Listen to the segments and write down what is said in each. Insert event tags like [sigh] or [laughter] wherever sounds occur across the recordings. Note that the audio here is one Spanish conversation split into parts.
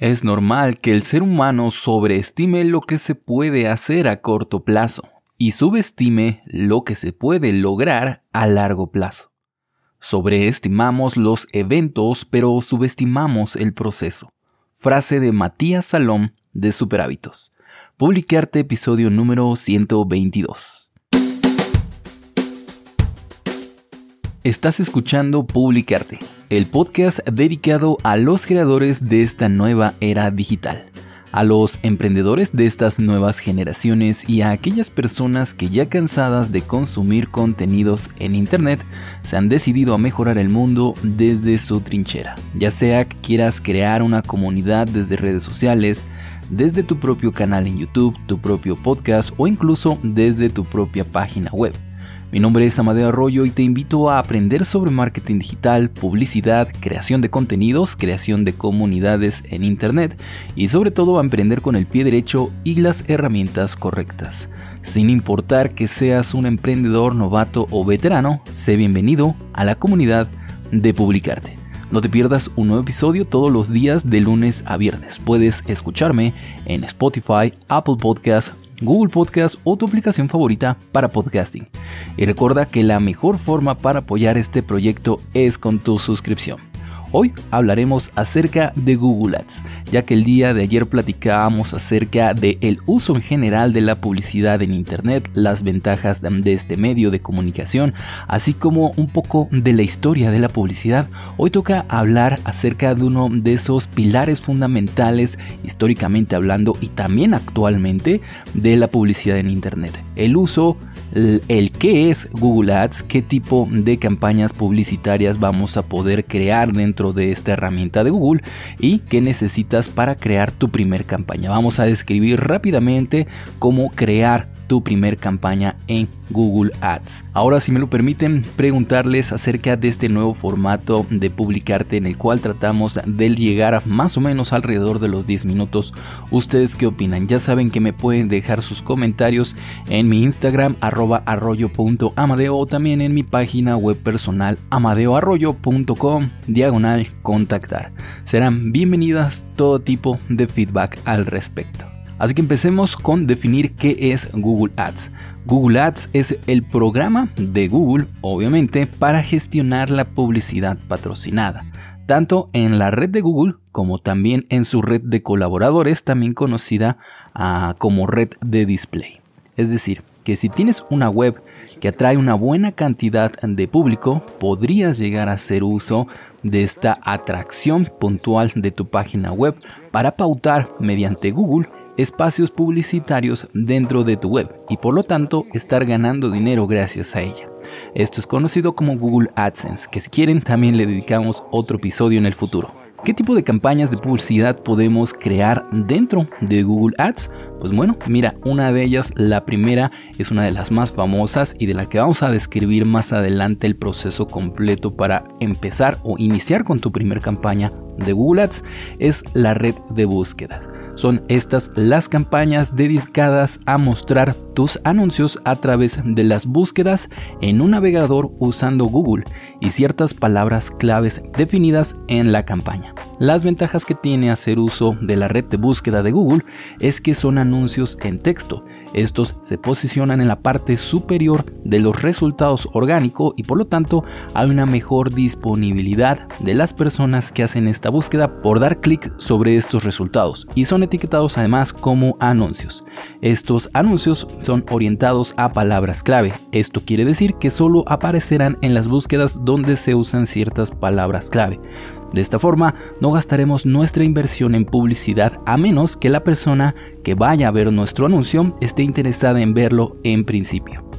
Es normal que el ser humano sobreestime lo que se puede hacer a corto plazo y subestime lo que se puede lograr a largo plazo. Sobreestimamos los eventos pero subestimamos el proceso. Frase de Matías Salom de Superhábitos. Publicarte episodio número 122. Estás escuchando Publicarte el podcast dedicado a los creadores de esta nueva era digital, a los emprendedores de estas nuevas generaciones y a aquellas personas que ya cansadas de consumir contenidos en Internet se han decidido a mejorar el mundo desde su trinchera, ya sea que quieras crear una comunidad desde redes sociales, desde tu propio canal en YouTube, tu propio podcast o incluso desde tu propia página web. Mi nombre es Amadeo Arroyo y te invito a aprender sobre marketing digital, publicidad, creación de contenidos, creación de comunidades en Internet y sobre todo a emprender con el pie derecho y las herramientas correctas. Sin importar que seas un emprendedor novato o veterano, sé bienvenido a la comunidad de Publicarte. No te pierdas un nuevo episodio todos los días de lunes a viernes. Puedes escucharme en Spotify, Apple Podcasts, Google Podcast o tu aplicación favorita para podcasting. Y recuerda que la mejor forma para apoyar este proyecto es con tu suscripción. Hoy hablaremos acerca de Google Ads, ya que el día de ayer platicábamos acerca del el uso en general de la publicidad en Internet, las ventajas de este medio de comunicación, así como un poco de la historia de la publicidad. Hoy toca hablar acerca de uno de esos pilares fundamentales históricamente hablando y también actualmente de la publicidad en Internet, el uso el, qué es Google Ads, qué tipo de campañas publicitarias vamos a poder crear dentro de esta herramienta de Google y qué necesitas para crear tu primer campaña. Vamos a describir rápidamente cómo crear tu primer campaña en Google Ads. Ahora, si me lo permiten, preguntarles acerca de este nuevo formato de publicarte en el cual tratamos de llegar más o menos alrededor de los 10 minutos. ¿Ustedes qué opinan? Ya saben que me pueden dejar sus comentarios en mi Instagram arroba arroyo.amadeo o también en mi página web personal amadeoarroyo.com diagonal contactar. Serán bienvenidas todo tipo de feedback al respecto. Así que empecemos con definir qué es Google Ads. Google Ads es el programa de Google, obviamente, para gestionar la publicidad patrocinada, tanto en la red de Google como también en su red de colaboradores, también conocida ah, como red de display. Es decir, que si tienes una web que atrae una buena cantidad de público, podrías llegar a hacer uso de esta atracción puntual de tu página web para pautar mediante Google espacios publicitarios dentro de tu web y por lo tanto estar ganando dinero gracias a ella. Esto es conocido como Google AdSense, que si quieren también le dedicamos otro episodio en el futuro. ¿Qué tipo de campañas de publicidad podemos crear dentro de Google Ads? Pues bueno, mira, una de ellas, la primera, es una de las más famosas y de la que vamos a describir más adelante el proceso completo para empezar o iniciar con tu primera campaña de Google Ads, es la red de búsqueda. Son estas las campañas dedicadas a mostrar tus anuncios a través de las búsquedas en un navegador usando Google y ciertas palabras claves definidas en la campaña. Las ventajas que tiene hacer uso de la red de búsqueda de Google es que son anuncios en texto. Estos se posicionan en la parte superior de los resultados orgánicos y por lo tanto hay una mejor disponibilidad de las personas que hacen esta búsqueda por dar clic sobre estos resultados y son etiquetados además como anuncios. Estos anuncios son orientados a palabras clave. Esto quiere decir que solo aparecerán en las búsquedas donde se usan ciertas palabras clave. De esta forma, no gastaremos nuestra inversión en publicidad a menos que la persona que vaya a ver nuestro anuncio esté interesada en verlo en principio.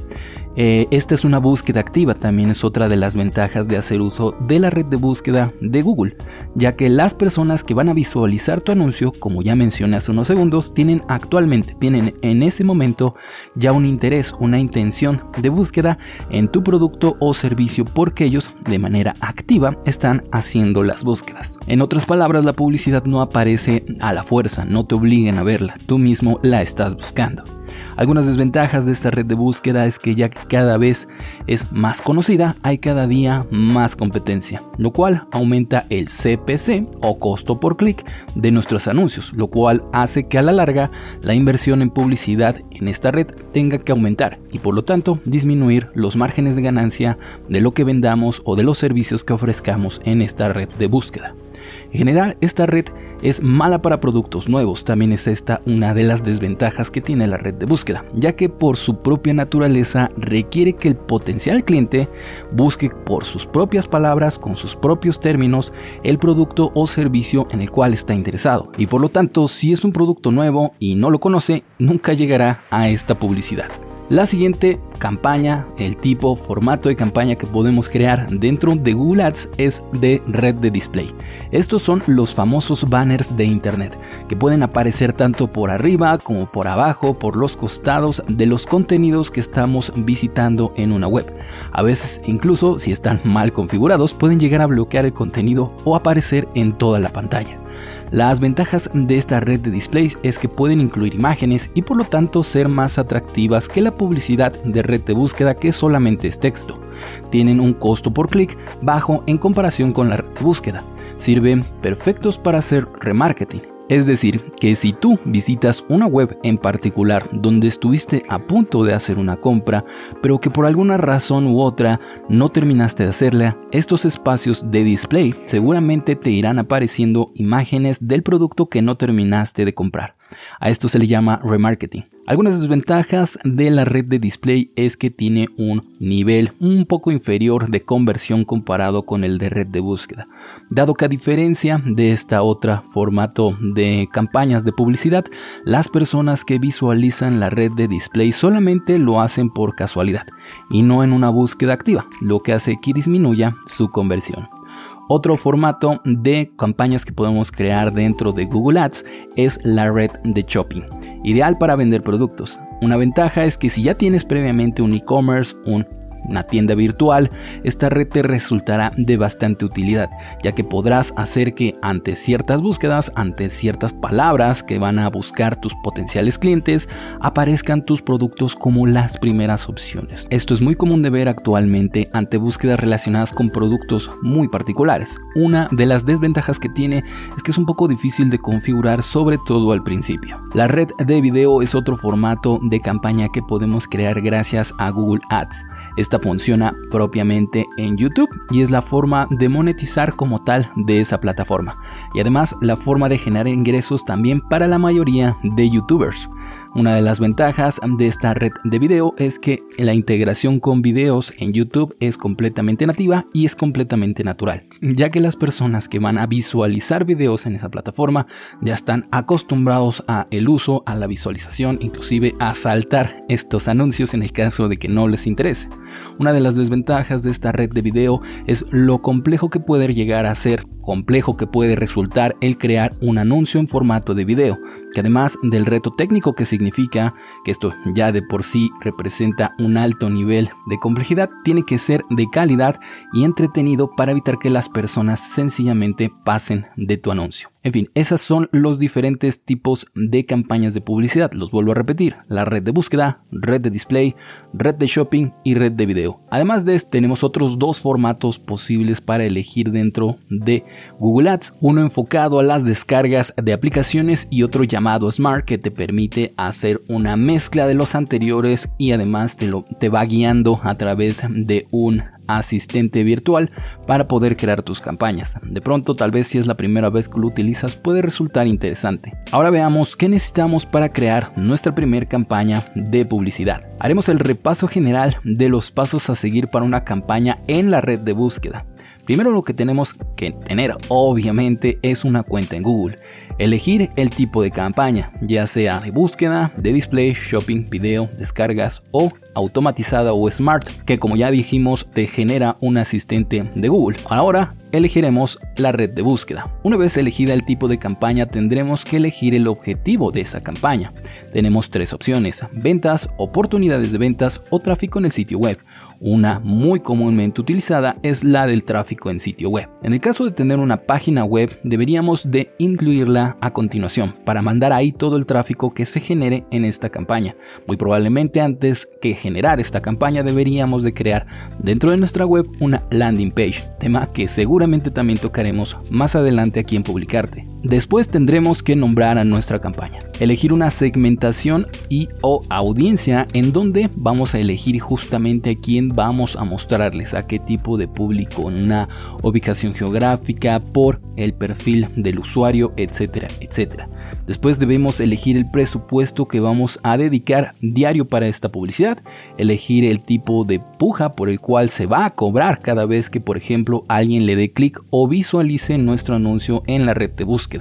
Eh, esta es una búsqueda activa, también es otra de las ventajas de hacer uso de la red de búsqueda de Google, ya que las personas que van a visualizar tu anuncio, como ya mencioné hace unos segundos, tienen actualmente, tienen en ese momento ya un interés, una intención de búsqueda en tu producto o servicio porque ellos de manera activa están haciendo las búsquedas. En otras palabras, la publicidad no aparece a la fuerza, no te obliguen a verla, tú mismo la estás buscando. Algunas desventajas de esta red de búsqueda es que ya que cada vez es más conocida, hay cada día más competencia, lo cual aumenta el CPC o costo por clic de nuestros anuncios, lo cual hace que a la larga la inversión en publicidad en esta red tenga que aumentar y por lo tanto disminuir los márgenes de ganancia de lo que vendamos o de los servicios que ofrezcamos en esta red de búsqueda. En general, esta red es mala para productos nuevos, también es esta una de las desventajas que tiene la red de búsqueda, ya que por su propia naturaleza requiere que el potencial cliente busque por sus propias palabras, con sus propios términos, el producto o servicio en el cual está interesado. Y por lo tanto, si es un producto nuevo y no lo conoce, nunca llegará a esta publicidad. La siguiente campaña, el tipo, formato de campaña que podemos crear dentro de Google Ads es de red de display. Estos son los famosos banners de Internet que pueden aparecer tanto por arriba como por abajo, por los costados de los contenidos que estamos visitando en una web. A veces incluso si están [laughs] mal configurados pueden llegar a bloquear el contenido o aparecer en toda la pantalla. Las ventajas de esta red de displays es que pueden incluir imágenes y por lo tanto ser más atractivas que la publicidad de de búsqueda que solamente es texto. Tienen un costo por clic bajo en comparación con la red de búsqueda. Sirven perfectos para hacer remarketing es decir, que si tú visitas una web en particular donde estuviste a punto de hacer una compra, pero que por alguna razón u otra no terminaste de hacerla, estos espacios de display seguramente te irán apareciendo imágenes del producto que no terminaste de comprar. A esto se le llama remarketing. Algunas desventajas de la red de display es que tiene un nivel un poco inferior de conversión comparado con el de red de búsqueda, dado que a diferencia de esta otra formato de campañas de publicidad, las personas que visualizan la red de display solamente lo hacen por casualidad y no en una búsqueda activa, lo que hace que disminuya su conversión. Otro formato de campañas que podemos crear dentro de Google Ads es la red de shopping ideal para vender productos. Una ventaja es que si ya tienes previamente un e-commerce, un una tienda virtual, esta red te resultará de bastante utilidad, ya que podrás hacer que ante ciertas búsquedas, ante ciertas palabras que van a buscar tus potenciales clientes, aparezcan tus productos como las primeras opciones. Esto es muy común de ver actualmente ante búsquedas relacionadas con productos muy particulares. Una de las desventajas que tiene es que es un poco difícil de configurar, sobre todo al principio. La red de video es otro formato de campaña que podemos crear gracias a Google Ads funciona propiamente en YouTube y es la forma de monetizar como tal de esa plataforma. Y además la forma de generar ingresos también para la mayoría de youtubers. Una de las ventajas de esta red de video es que la integración con videos en YouTube es completamente nativa y es completamente natural, ya que las personas que van a visualizar videos en esa plataforma ya están acostumbrados a el uso, a la visualización, inclusive a saltar estos anuncios en el caso de que no les interese. Una de las desventajas de esta red de video es lo complejo que puede llegar a ser complejo que puede resultar el crear un anuncio en formato de video, que además del reto técnico que significa que esto ya de por sí representa un alto nivel de complejidad, tiene que ser de calidad y entretenido para evitar que las personas sencillamente pasen de tu anuncio. En fin, esos son los diferentes tipos de campañas de publicidad. Los vuelvo a repetir. La red de búsqueda, red de display, red de shopping y red de video. Además de esto, tenemos otros dos formatos posibles para elegir dentro de Google Ads. Uno enfocado a las descargas de aplicaciones y otro llamado Smart que te permite hacer una mezcla de los anteriores y además te, lo, te va guiando a través de un asistente virtual para poder crear tus campañas. De pronto, tal vez si es la primera vez que lo utilizas, puede resultar interesante. Ahora veamos qué necesitamos para crear nuestra primera campaña de publicidad. Haremos el repaso general de los pasos a seguir para una campaña en la red de búsqueda. Primero lo que tenemos que tener obviamente es una cuenta en Google. Elegir el tipo de campaña, ya sea de búsqueda, de display, shopping, video, descargas o automatizada o smart, que como ya dijimos te genera un asistente de Google. Ahora elegiremos la red de búsqueda. Una vez elegida el tipo de campaña tendremos que elegir el objetivo de esa campaña. Tenemos tres opciones, ventas, oportunidades de ventas o tráfico en el sitio web. Una muy comúnmente utilizada es la del tráfico en sitio web. En el caso de tener una página web, deberíamos de incluirla a continuación para mandar ahí todo el tráfico que se genere en esta campaña. Muy probablemente antes que generar esta campaña deberíamos de crear dentro de nuestra web una landing page, tema que seguramente también tocaremos más adelante aquí en Publicarte. Después tendremos que nombrar a nuestra campaña, elegir una segmentación y o audiencia en donde vamos a elegir justamente a quién vamos a mostrarles, a qué tipo de público, una ubicación geográfica, por el perfil del usuario, etcétera, etcétera. Después debemos elegir el presupuesto que vamos a dedicar diario para esta publicidad, elegir el tipo de puja por el cual se va a cobrar cada vez que, por ejemplo, alguien le dé clic o visualice nuestro anuncio en la red de búsqueda.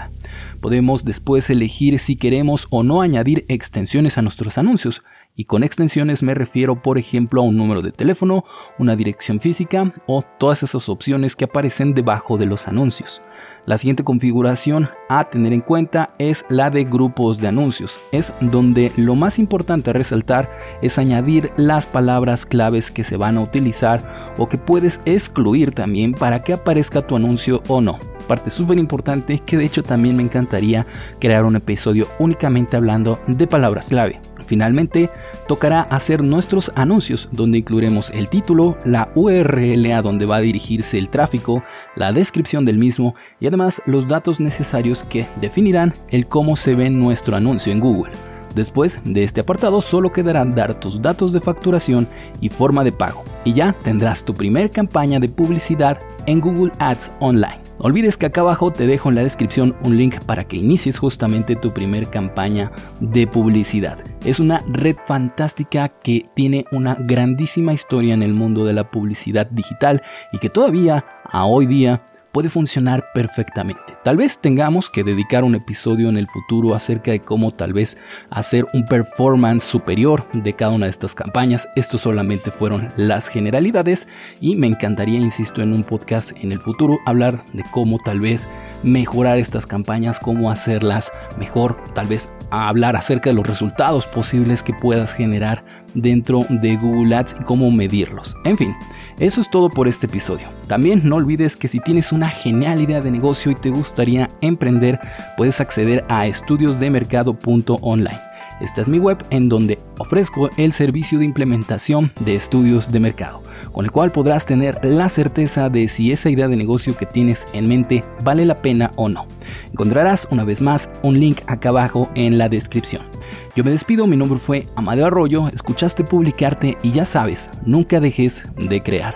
Podemos después elegir si queremos o no añadir extensiones a nuestros anuncios, y con extensiones me refiero por ejemplo a un número de teléfono, una dirección física o todas esas opciones que aparecen debajo de los anuncios. La siguiente configuración a tener en cuenta es la de grupos de anuncios. Es donde lo más importante a resaltar es añadir las palabras claves que se van a utilizar o que puedes excluir también para que aparezca tu anuncio o no parte súper importante que de hecho también me encantaría crear un episodio únicamente hablando de palabras clave. Finalmente, tocará hacer nuestros anuncios, donde incluiremos el título, la URL a donde va a dirigirse el tráfico, la descripción del mismo y además los datos necesarios que definirán el cómo se ve nuestro anuncio en Google. Después de este apartado solo quedarán dar tus datos de facturación y forma de pago, y ya tendrás tu primer campaña de publicidad en Google Ads Online. No olvides que acá abajo te dejo en la descripción un link para que inicies justamente tu primer campaña de publicidad. Es una red fantástica que tiene una grandísima historia en el mundo de la publicidad digital y que todavía a hoy día puede funcionar perfectamente. Tal vez tengamos que dedicar un episodio en el futuro acerca de cómo tal vez hacer un performance superior de cada una de estas campañas. Esto solamente fueron las generalidades y me encantaría, insisto, en un podcast en el futuro hablar de cómo tal vez mejorar estas campañas, cómo hacerlas mejor, tal vez hablar acerca de los resultados posibles que puedas generar dentro de Google Ads y cómo medirlos. En fin, eso es todo por este episodio. También no olvides que si tienes una genial idea de negocio y te gustaría emprender, puedes acceder a estudiosdemercado.online esta es mi web en donde ofrezco el servicio de implementación de estudios de mercado, con el cual podrás tener la certeza de si esa idea de negocio que tienes en mente vale la pena o no. Encontrarás una vez más un link acá abajo en la descripción. Yo me despido, mi nombre fue Amadeo Arroyo, escuchaste publicarte y ya sabes, nunca dejes de crear.